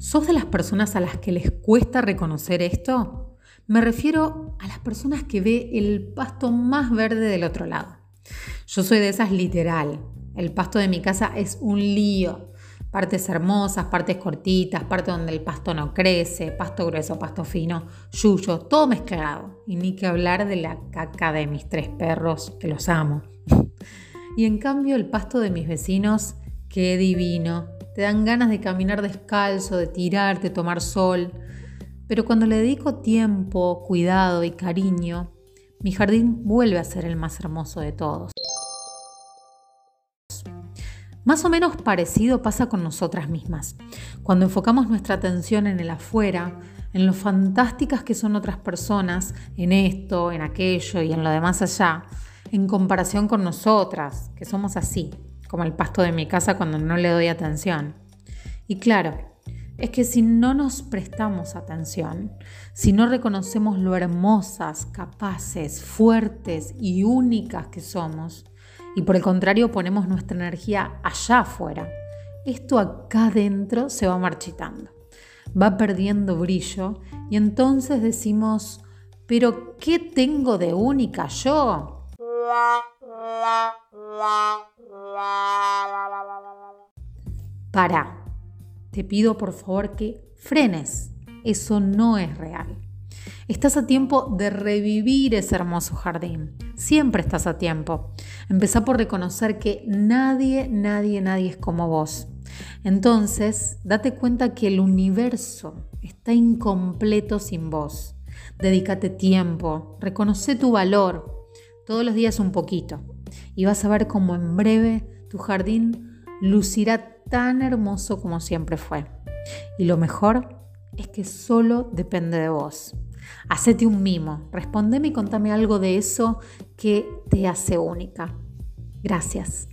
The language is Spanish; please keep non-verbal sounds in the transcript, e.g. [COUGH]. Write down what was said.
¿Sos de las personas a las que les cuesta reconocer esto? Me refiero a las personas que ve el pasto más verde del otro lado. Yo soy de esas literal. El pasto de mi casa es un lío. Partes hermosas, partes cortitas, parte donde el pasto no crece, pasto grueso, pasto fino, yuyo, todo mezclado. Y ni que hablar de la caca de mis tres perros, que los amo. [LAUGHS] y en cambio el pasto de mis vecinos, qué divino. Te dan ganas de caminar descalzo, de tirarte, tomar sol. Pero cuando le dedico tiempo, cuidado y cariño, mi jardín vuelve a ser el más hermoso de todos. Más o menos parecido pasa con nosotras mismas. Cuando enfocamos nuestra atención en el afuera, en lo fantásticas que son otras personas, en esto, en aquello y en lo demás allá, en comparación con nosotras, que somos así, como el pasto de mi casa cuando no le doy atención. Y claro, es que si no nos prestamos atención, si no reconocemos lo hermosas, capaces, fuertes y únicas que somos, y por el contrario ponemos nuestra energía allá afuera, esto acá dentro se va marchitando, va perdiendo brillo y entonces decimos, pero ¿qué tengo de única yo? Para, te pido por favor que frenes, eso no es real. Estás a tiempo de revivir ese hermoso jardín. Siempre estás a tiempo. Empezá por reconocer que nadie, nadie, nadie es como vos. Entonces, date cuenta que el universo está incompleto sin vos. Dedícate tiempo, reconoce tu valor, todos los días un poquito. Y vas a ver cómo en breve tu jardín lucirá tan hermoso como siempre fue. Y lo mejor es que solo depende de vos. Hacete un mimo, respondeme y contame algo de eso que te hace única. Gracias.